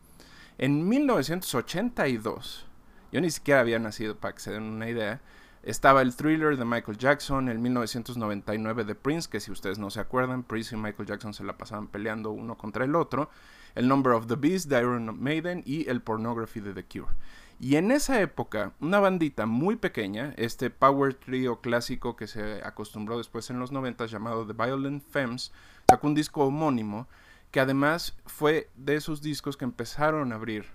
En 1982, yo ni siquiera había nacido para que se den una idea, estaba el thriller de Michael Jackson, el 1999 de Prince, que si ustedes no se acuerdan, Prince y Michael Jackson se la pasaban peleando uno contra el otro, el Number of the Beast de Iron Maiden y el Pornography de The Cure. Y en esa época, una bandita muy pequeña, este power trio clásico que se acostumbró después en los 90 llamado The Violent Femmes, sacó un disco homónimo que además fue de esos discos que empezaron a abrir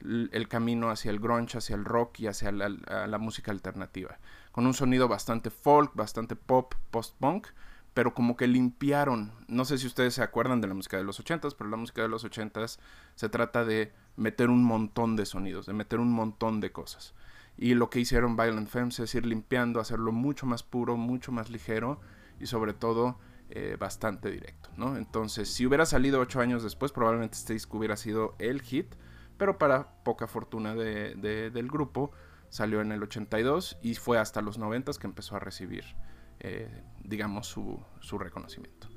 el camino hacia el grunge, hacia el rock y hacia la, música alternativa, con un sonido bastante folk, bastante pop, post-punk, pero como que limpiaron, no sé si ustedes se acuerdan de la música de los 80s, pero la música de los 80s se trata de meter un montón de sonidos, de meter un montón de cosas. Y lo que hicieron Violent Femmes es ir limpiando, hacerlo mucho más puro, mucho más ligero y sobre todo eh, bastante directo, ¿no? Entonces, si hubiera salido ocho años después, probablemente este disco hubiera sido el hit, pero para poca fortuna del grupo, salió en el 82 y fue hasta los 90 que empezó a recibir, eh, digamos, su, su reconocimiento.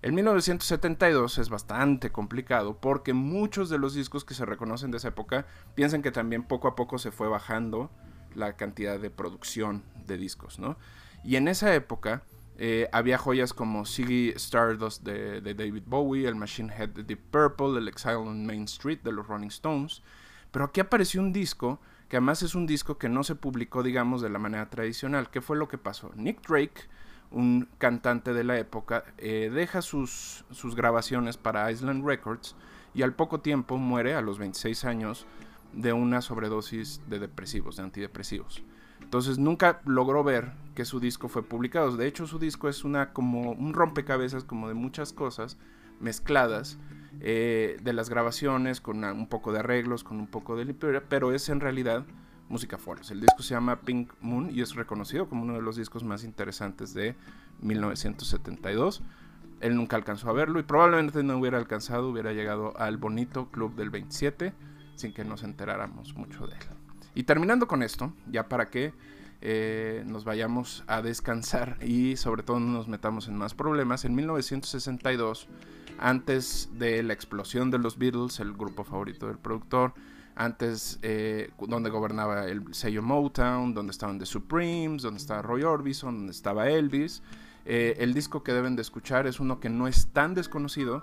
El 1972 es bastante complicado porque muchos de los discos que se reconocen de esa época piensan que también poco a poco se fue bajando la cantidad de producción de discos, ¿no? Y en esa época eh, había joyas como Ziggy Stardust de, David Bowie, el Machine Head de Deep Purple, el Exile on Main Street de los Rolling Stones. Pero aquí apareció un disco que además es un disco que no se publicó, digamos, de la manera tradicional. ¿Qué fue lo que pasó? Nick Drake, un cantante de la época, eh, deja sus, sus grabaciones para Island Records y al poco tiempo muere, a los 26 años, de una sobredosis de depresivos, de antidepresivos. Entonces nunca logró ver que su disco fue publicado. De hecho, su disco es una como un rompecabezas como de muchas cosas mezcladas eh, de las grabaciones con un poco de arreglos, con un poco de limpieza, pero es en realidad música folk. El disco se llama Pink Moon y es reconocido como uno de los discos más interesantes de 1972. Él nunca alcanzó a verlo y probablemente no hubiera alcanzado, hubiera llegado al bonito club del 27 sin que nos enteráramos mucho de él. Y terminando con esto, ya para que eh, nos vayamos a descansar y sobre todo no nos metamos en más problemas, en 1962, antes de la explosión de los Beatles, el grupo favorito del productor, antes eh, donde gobernaba el sello Motown, donde estaban The Supremes, donde estaba Roy Orbison, donde estaba Elvis, eh, el disco que deben de escuchar es uno que no es tan desconocido,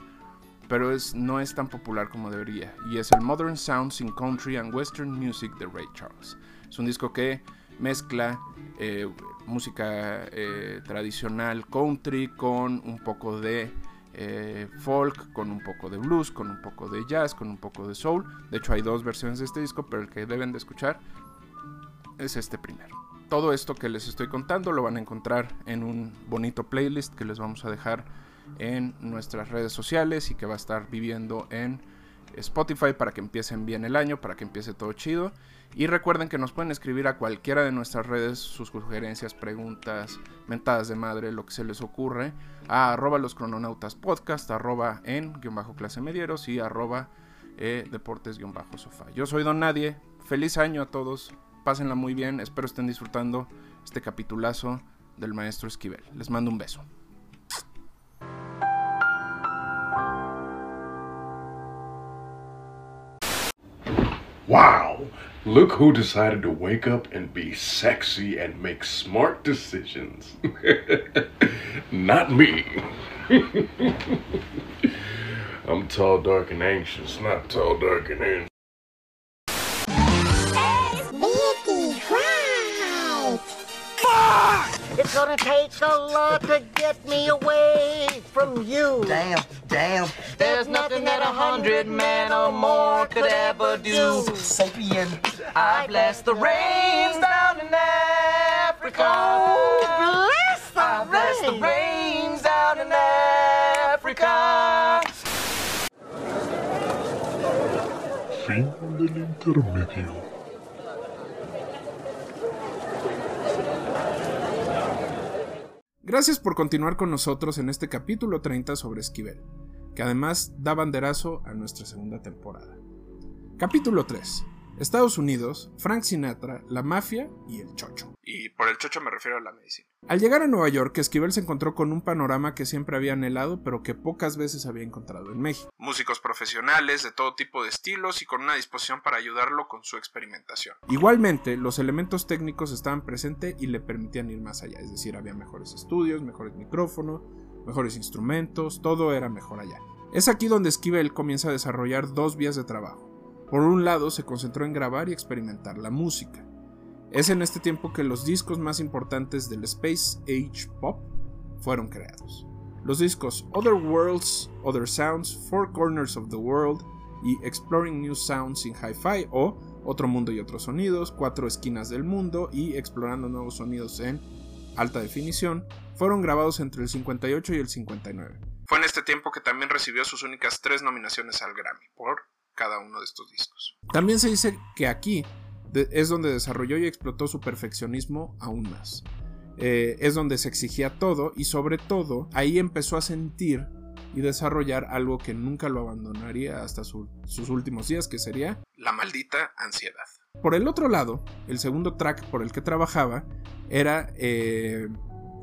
pero es, no es tan popular como debería. Y es el Modern Sounds in Country and Western Music de Ray Charles. Es un disco que mezcla eh, música eh, tradicional country con un poco de folk, con un poco de blues, con un poco de jazz, con un poco de soul. De hecho hay dos versiones de este disco, pero el que deben de escuchar es este primero todo esto que les estoy contando lo van a encontrar en un bonito playlist que les vamos a dejar en nuestras redes sociales y que va a estar viviendo en Spotify para que empiecen bien el año, para que empiece todo chido. Y recuerden que nos pueden escribir a cualquiera de nuestras redes sus sugerencias, preguntas, mentadas de madre, lo que se les ocurre, a arroba los crononautas podcast, arroba en guion bajo clase medieros y arroba eh, deportes guion bajo sofá. Yo soy Don Nadie, feliz año a todos, pásenla muy bien. Espero estén disfrutando este capitulazo del maestro Esquivel. Les mando un beso. Wow! Look who decided to wake up and be sexy and make smart decisions. (laughs) not me. (laughs) I'm tall, dark, and anxious, not tall, dark, and anxious. Gonna take a lot to get me away from you. Damn, damn. There's nothing that a hundred men or more could ever do. Sapien. I bless the rains down in Africa. Oh, bless the I bless the rains down in Africa. Fin del intermedio. Gracias por continuar con nosotros en este capítulo 30 sobre Esquivel, que además da banderazo a nuestra segunda temporada. Capítulo 3. Estados Unidos, Frank Sinatra, la mafia y el chocho. Y por el chocho me refiero a la medicina. Al llegar a Nueva York, Esquivel se encontró con un panorama que siempre había anhelado, pero que pocas veces había encontrado en México. Músicos profesionales de todo tipo de estilos y con una disposición para ayudarlo con su experimentación. Igualmente, los elementos técnicos estaban presentes y le permitían ir más allá, es decir, había mejores estudios, mejores micrófonos, mejores instrumentos, todo era mejor allá. Es aquí donde Esquivel comienza a desarrollar dos vías de trabajo. Por un lado, se concentró en grabar y experimentar la música. Es en este tiempo que los discos más importantes del Space Age Pop fueron creados. Los discos Other Worlds, Other Sounds, Four Corners of the World y Exploring New Sounds in Hi-Fi o Otro Mundo y Otros Sonidos, Cuatro Esquinas del Mundo y Explorando Nuevos Sonidos en Alta Definición fueron grabados entre el 58 y el 59. Fue en este tiempo que también recibió sus únicas tres nominaciones al Grammy por cada uno de estos discos. También se dice que aquí es donde desarrolló y explotó su perfeccionismo aún más. Eh, es donde se exigía todo y sobre todo ahí empezó a sentir y desarrollar algo que nunca lo abandonaría hasta sus últimos días, que sería la maldita ansiedad. Por el otro lado, el segundo track por el que trabajaba era eh,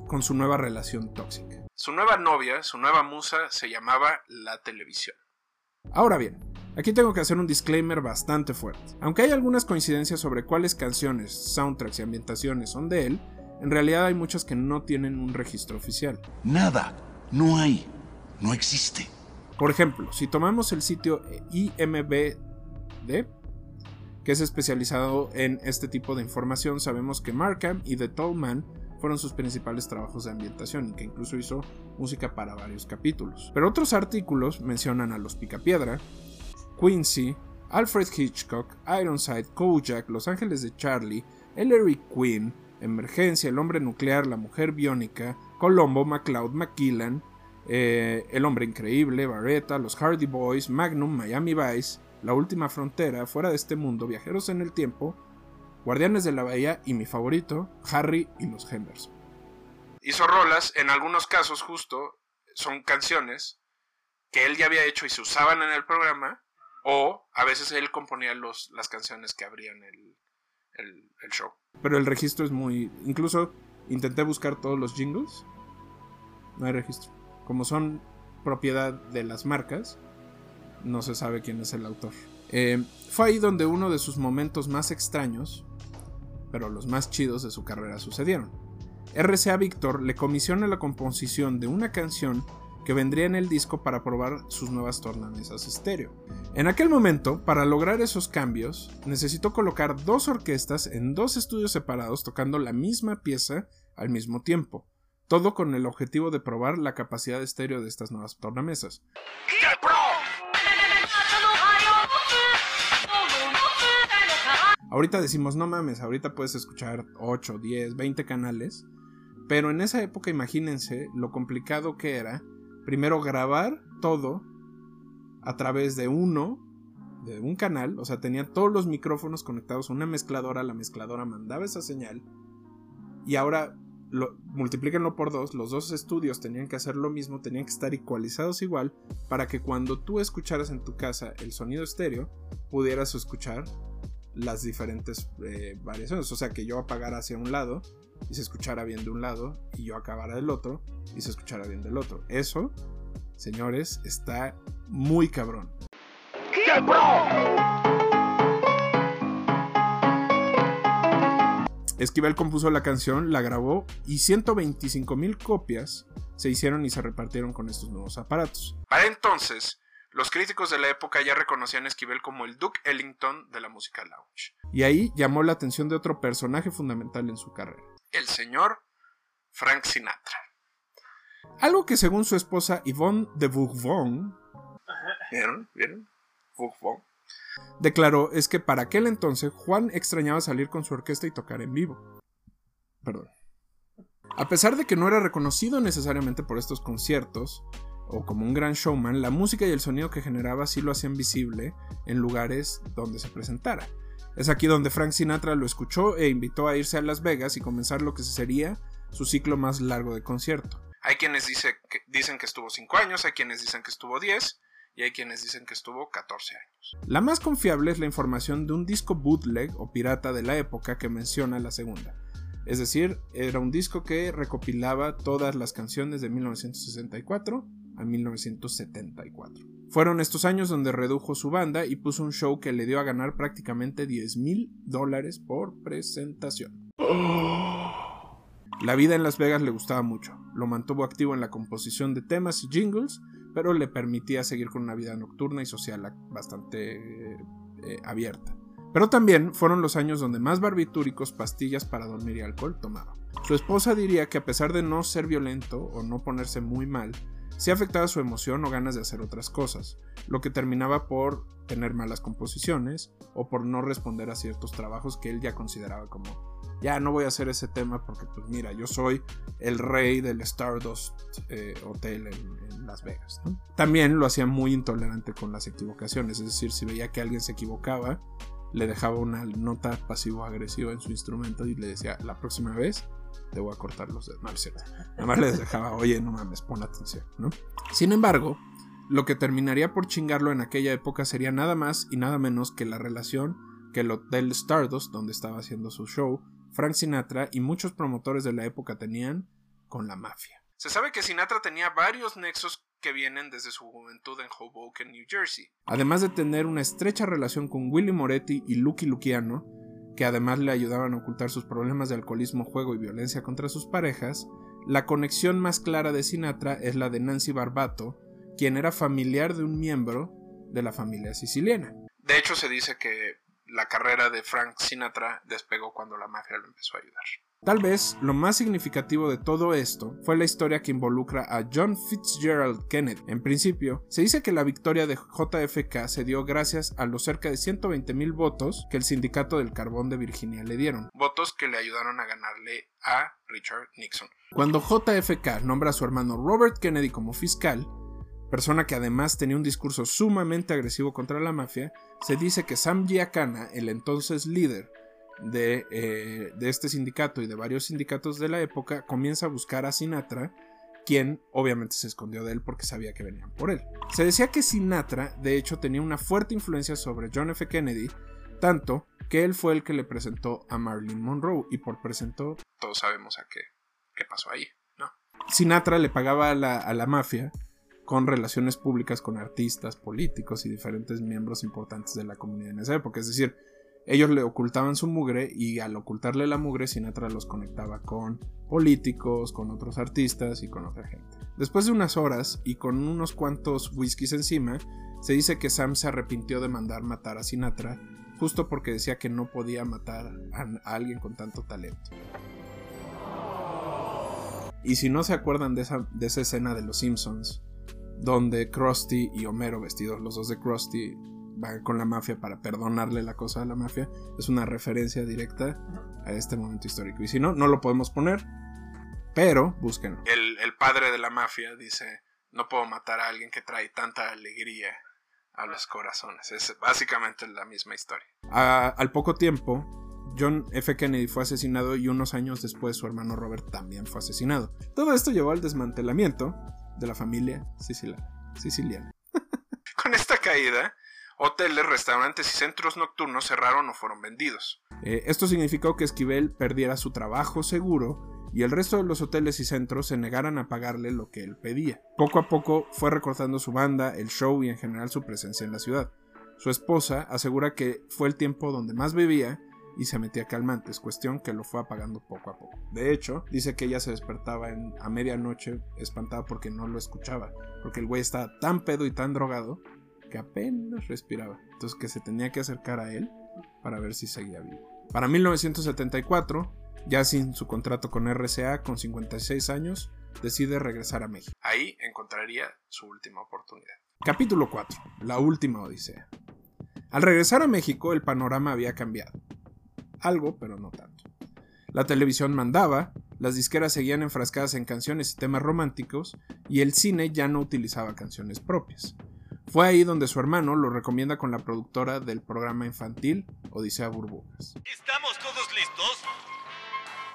con su nueva relación tóxica. Su nueva novia, su nueva musa, se llamaba la televisión. Ahora bien, Aquí tengo que hacer un disclaimer bastante fuerte. Aunque hay algunas coincidencias sobre cuáles canciones, soundtracks y ambientaciones son de él, en realidad hay muchas que no tienen un registro oficial. Nada, no hay, no existe. Por ejemplo, si tomamos el sitio IMBD, que es especializado en este tipo de información. Sabemos que Markham y The Tall Man fueron sus principales trabajos de ambientación y que incluso hizo música para varios capítulos. Pero otros artículos mencionan a Los Picapiedra, Quincy, Alfred Hitchcock, Ironside, Kojak, Los Ángeles de Charlie, Ellery Quinn, Emergencia, El Hombre Nuclear, La Mujer Biónica, Colombo, MacLeod, McKillan, eh, El Hombre Increíble, Barretta, Los Hardy Boys, Magnum, Miami Vice, La Última Frontera, Fuera de este Mundo, Viajeros en el Tiempo, Guardianes de la Bahía y mi favorito, Harry y los Henderson. Hizo rolas, en algunos casos justo, son canciones que él ya había hecho y se usaban en el programa, o a veces él componía los, las canciones que abrían el, el, show. Pero el registro es muy... Incluso intenté buscar todos los jingles. No hay registro. Como son propiedad de las marcas, no se sabe quién es el autor. Eh, fue ahí donde uno de sus momentos más extraños, pero los más chidos de su carrera sucedieron. RCA Victor le comisiona la composición de una canción que vendría en el disco para probar sus nuevas tornamesas estéreo. En aquel momento, para lograr esos cambios, necesitó colocar dos orquestas en dos estudios separados tocando la misma pieza al mismo tiempo, todo con el objetivo de probar la capacidad estéreo de estas nuevas tornamesas. Ahorita decimos, no mames, ahorita puedes escuchar 8, 10, 20 canales, pero en esa época imagínense lo complicado que era primero grabar todo a través de uno, de un canal, o sea, tenía todos los micrófonos conectados a una mezcladora, la mezcladora mandaba esa señal, y ahora lo, multiplíquenlo por dos, los dos estudios tenían que hacer lo mismo, tenían que estar ecualizados igual, para que cuando tú escucharas en tu casa el sonido estéreo, pudieras escuchar las diferentes eh, variaciones, o sea, que yo apagara hacia un lado y se escuchara bien de un lado y yo acabara del otro y se escuchara bien del otro. Eso, señores, está muy cabrón. Esquivel compuso la canción, la grabó y 125 mil copias se hicieron y se repartieron con estos nuevos aparatos. Para entonces, los críticos de la época ya reconocían a Esquivel como el Duke Ellington de la música lounge. Y ahí llamó la atención de otro personaje fundamental en su carrera, el señor Frank Sinatra. Algo que según su esposa Yvonne de Bourbon, ¿vieron? ¿Vieron? Bourbon, declaró es que para aquel entonces Juan extrañaba salir con su orquesta y tocar en vivo. Perdón. A pesar de que no era reconocido necesariamente por estos conciertos, o como un gran showman, la música y el sonido que generaba sí lo hacían visible en lugares donde se presentara. Es aquí donde Frank Sinatra lo escuchó e invitó a irse a Las Vegas y comenzar lo que sería su ciclo más largo de concierto. Hay quienes dicen que estuvo 5 años, hay quienes dicen que estuvo 10 y hay quienes dicen que estuvo 14 años. La más confiable es la información de un disco bootleg o pirata de la época que menciona la segunda. Es decir, era un disco que recopilaba todas las canciones de 1964 a 1974. Fueron estos años donde redujo su banda y puso un show que le dio a ganar prácticamente 10 mil dólares por presentación. La vida en Las Vegas le gustaba mucho, lo mantuvo activo en la composición de temas y jingles, pero le permitía seguir con una vida nocturna y social bastante eh, abierta. Pero también fueron los años donde más barbitúricos, pastillas para dormir y alcohol tomaba. Su esposa diría que a pesar de no ser violento o no ponerse muy mal, sí afectaba su emoción o ganas de hacer otras cosas, lo que terminaba por tener malas composiciones o por no responder a ciertos trabajos que él ya consideraba como ya no voy a hacer ese tema porque pues mira, yo soy el rey del Stardust eh, Hotel en, Las Vegas. También lo hacía muy intolerante con las equivocaciones, es decir, si veía que alguien se equivocaba, le dejaba una nota pasivo-agresiva en su instrumento y le decía, la próxima vez te voy a cortar los dedos. No, es cierto. Nada más les dejaba, oye, no mames, pon atención, ¿no? Sin embargo, lo que terminaría por chingarlo en aquella época sería nada más y nada menos que la relación que el Hotel Stardust, donde estaba haciendo su show, Frank Sinatra y muchos promotores de la época tenían con la mafia. Se sabe que Sinatra tenía varios nexos que vienen desde su juventud en Hoboken, New Jersey. Además de tener una estrecha relación con Willy Moretti y Lucky Luciano, que además le ayudaban a ocultar sus problemas de alcoholismo, juego y violencia contra sus parejas, la conexión más clara de Sinatra es la de Nancy Barbato, quien era familiar de un miembro de la familia siciliana. De hecho, se dice que la carrera de Frank Sinatra despegó cuando la mafia lo empezó a ayudar. Tal vez lo más significativo de todo esto fue la historia que involucra a John Fitzgerald Kennedy. En principio, se dice que la victoria de JFK se dio gracias a los cerca de 120 mil votos que el Sindicato del Carbón de Virginia le dieron, votos que le ayudaron a ganarle a Richard Nixon. Cuando JFK nombra a su hermano Robert Kennedy como fiscal, persona que además tenía un discurso sumamente agresivo contra la mafia, se dice que Sam Giancana, el entonces líder de, eh, de, este sindicato y de varios sindicatos de la época, comienza a buscar a Sinatra, quien obviamente se escondió de él porque sabía que venían por él. Se decía que Sinatra, de hecho, tenía una fuerte influencia sobre John F. Kennedy, tanto que él fue el que le presentó a Marilyn Monroe, y por presentó, todos sabemos a qué, qué pasó ahí, ¿no? Sinatra le pagaba a la, a la mafia con relaciones públicas con artistas, políticos y diferentes miembros importantes de la comunidad en esa época, es decir, ellos le ocultaban su mugre y al ocultarle la mugre Sinatra los conectaba con políticos, con otros artistas y con otra gente. Después de unas horas y con unos cuantos whiskies encima, se dice que Sam se arrepintió de mandar matar a Sinatra justo porque decía que no podía matar a, alguien con tanto talento. Y si no se acuerdan de esa, de esa escena de Los Simpsons, donde Krusty y Homero, vestidos los dos de Krusty, va con la mafia para perdonarle la cosa a la mafia, es una referencia directa a este momento histórico. Y si no, no lo podemos poner, pero búsquenlo. El, el padre de la mafia dice, no puedo matar a alguien que trae tanta alegría a los corazones. Es básicamente la misma historia. al poco tiempo, John F. Kennedy fue asesinado y unos años después su hermano Robert también fue asesinado. Todo esto llevó al desmantelamiento de la familia siciliana. Con esta caída, Hoteles, restaurantes y centros nocturnos cerraron o fueron vendidos. Eh, esto significó que Esquivel perdiera su trabajo seguro y el resto de los hoteles y centros se negaran a pagarle lo que él pedía. Poco a poco fue recortando su banda, el show y en general su presencia en la ciudad. Su esposa asegura que fue el tiempo donde más bebía y se metía calmantes, cuestión que lo fue apagando poco a poco. De hecho, dice que ella se despertaba a medianoche espantada porque no lo escuchaba, porque el güey estaba tan pedo y tan drogado apenas respiraba, entonces que se tenía que acercar a él para ver si seguía vivo. Para 1974, ya sin su contrato con RCA, con 56 años, decide regresar a México. Ahí encontraría su última oportunidad. Capítulo 4. La última odisea. Al regresar a México, el panorama había cambiado. Algo, pero no tanto. La televisión mandaba, las disqueras seguían enfrascadas en canciones y temas románticos, y el cine ya no utilizaba canciones propias. Fue ahí donde su hermano lo recomienda con la productora del programa infantil Odisea Burbujas. ¿Estamos todos listos?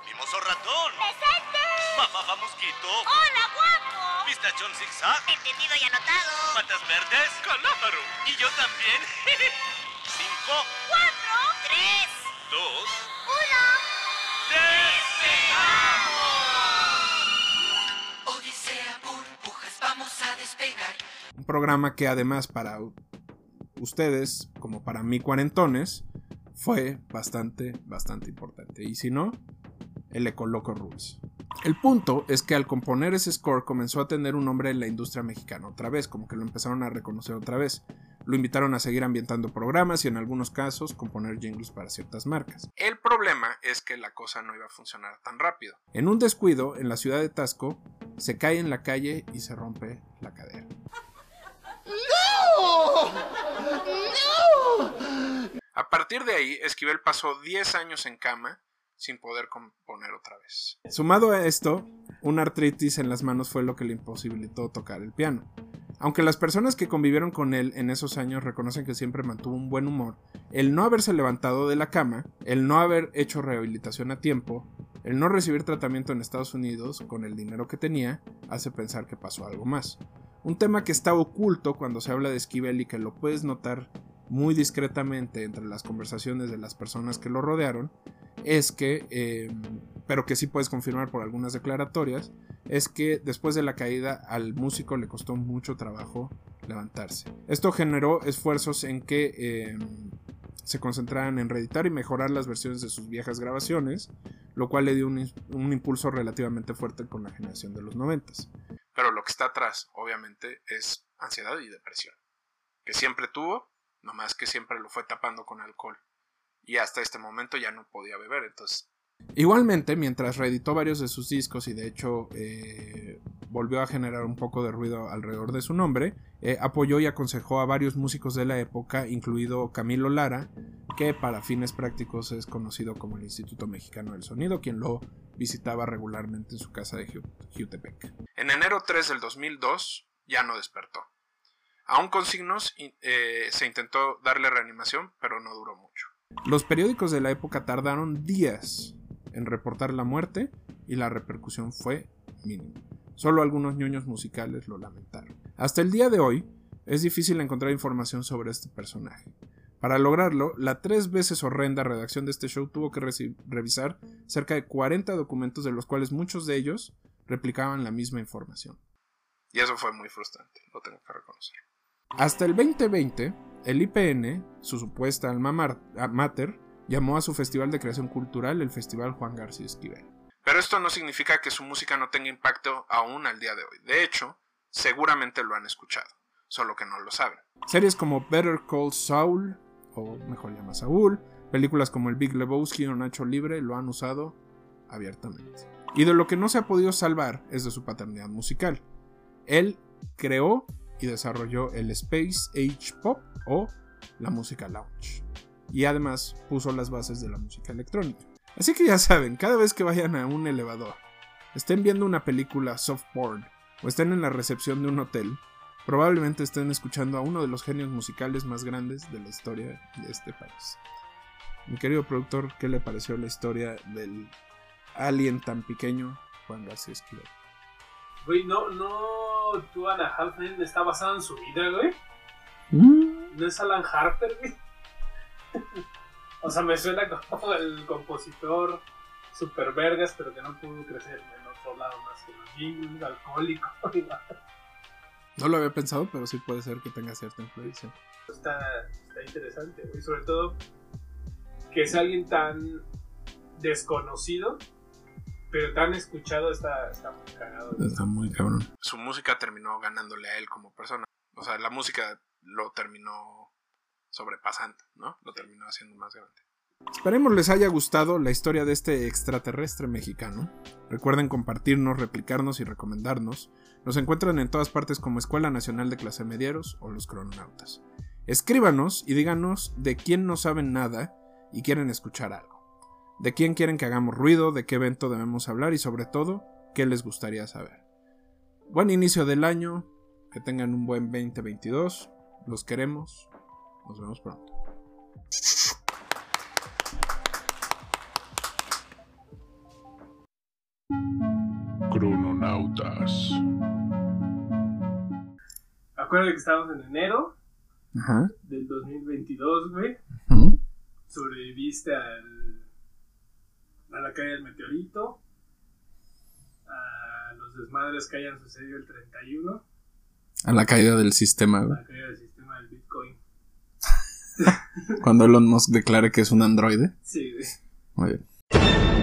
¿Mimoso ratón? ¡Presente! ¿Papá mosquito? ¡Hola, guapo! ¿Pistachón zigzag? Entendido y anotado. ¿Patas verdes? ¡Calamaro! ¿Y yo también? (laughs) ¿Cinco? ¡Cuatro! ¿Tres? ¿Dos? Programa que además para ustedes, como para mí cuarentones, fue bastante, bastante importante. Y si no, el Ecoloco Rules. El punto es que al componer ese score comenzó a tener un nombre en la industria mexicana otra vez, como que lo empezaron a reconocer otra vez. Lo invitaron a seguir ambientando programas y en algunos casos componer jingles para ciertas marcas. El problema es que la cosa no iba a funcionar tan rápido. En un descuido, en la ciudad de Tasco, se cae en la calle y se rompe la cadera. ¡No! A partir de ahí, Esquivel pasó 10 años en cama sin poder componer otra vez. Sumado a esto, una artritis en las manos fue lo que le imposibilitó tocar el piano. Aunque las personas que convivieron con él en esos años reconocen que siempre mantuvo un buen humor, el no haberse levantado de la cama, el no haber hecho rehabilitación a tiempo, el no recibir tratamiento en Estados Unidos con el dinero que tenía, hace pensar que pasó algo más. Un tema que está oculto cuando se habla de Esquivel y que lo puedes notar muy discretamente entre las conversaciones de las personas que lo rodearon, es que, em, pero que sí puedes confirmar por algunas declaratorias, es que después de la caída al músico le costó mucho trabajo levantarse. Esto generó esfuerzos en que em, se concentraran en reeditar y mejorar las versiones de sus viejas grabaciones, lo cual le dio un, un impulso relativamente fuerte con la generación de los noventas. Pero lo que está atrás, obviamente, es ansiedad y depresión, que siempre tuvo, nomás que siempre lo fue tapando con alcohol. Y hasta este momento ya no podía beber, entonces... Igualmente, mientras reeditó varios de sus discos y de hecho eh, volvió a generar un poco de ruido alrededor de su nombre, eh, apoyó y aconsejó a varios músicos de la época, incluido Camilo Lara, que para fines prácticos es conocido como el Instituto Mexicano del Sonido, quien lo visitaba regularmente en su casa de Jutepec. En enero 3 del 2002 ya no despertó. Aún con signos, eh, se intentó darle reanimación, pero no duró mucho. Los periódicos de la época tardaron días en reportar la muerte y la repercusión fue mínima. Solo algunos ñoños musicales lo lamentaron. Hasta el día de hoy, es difícil encontrar información sobre este personaje. Para lograrlo, la tres veces horrenda redacción de este show tuvo que revisar cerca de 40 documentos de los cuales muchos de ellos replicaban la misma información. Y eso fue muy frustrante, lo tengo que reconocer. Hasta el 2020, el IPN, su supuesta alma mater, llamó a su festival de creación cultural el Festival Juan García Esquivel. Pero esto no significa que su música no tenga impacto aún al día de hoy. De hecho, seguramente lo han escuchado, solo que no lo saben. Series como Better Call Saul, o mejor llama Saúl, películas como El Big Lebowski o Nacho Libre lo han usado abiertamente. Y de lo que no se ha podido salvar es de su paternidad musical. Él creó y desarrolló el Space Age Pop o la música lounge. Y además puso las bases de la música electrónica. Así que ya saben, cada vez que vayan a un elevador, estén viendo una película soft o estén en la recepción de un hotel, probablemente estén escuchando a uno de los genios musicales más grandes de la historia de este país. Mi querido productor, ¿qué le pareció la historia del alien tan pequeño Juan García Esquivel? Güey, no, no, tú Anna Halfman está basado en su vida, güey. Mm. ¿No es Alan Harper, güey? (laughs) o sea, me suena como el compositor super vergas, pero que no pudo crecer en otro lado más que los jingles, alcohólico. (laughs) no lo había pensado, pero sí puede ser que tenga cierta influencia. Está, está interesante, y sobre todo que es alguien tan desconocido pero tan escuchado está, está muy cagado. Está muy cabrón. Su música terminó ganándole a él como persona. O sea, la música lo terminó sobrepasando, ¿no? Lo terminó haciendo más grande. Esperemos les haya gustado la historia de este extraterrestre mexicano. Recuerden compartirnos, replicarnos y recomendarnos. Nos encuentran en todas partes como Escuela Nacional de Clase Medieros o Los Crononautas. Escríbanos y díganos de quién no saben nada y quieren escuchar algo de quién quieren que hagamos ruido, de qué evento debemos hablar y sobre todo, qué les gustaría saber. Buen inicio del año, que tengan un buen 2022, los queremos, nos vemos pronto. Crononautas. Acuérdate que estamos en enero Ajá. del 2022, güey. Sobreviviste al a la caída del meteorito, a los desmadres que hayan sucedido el 31. A la caída del sistema, A la caída del sistema del Bitcoin. (laughs) Cuando Elon Musk declare que es un androide. Sí, güey. Muy bien.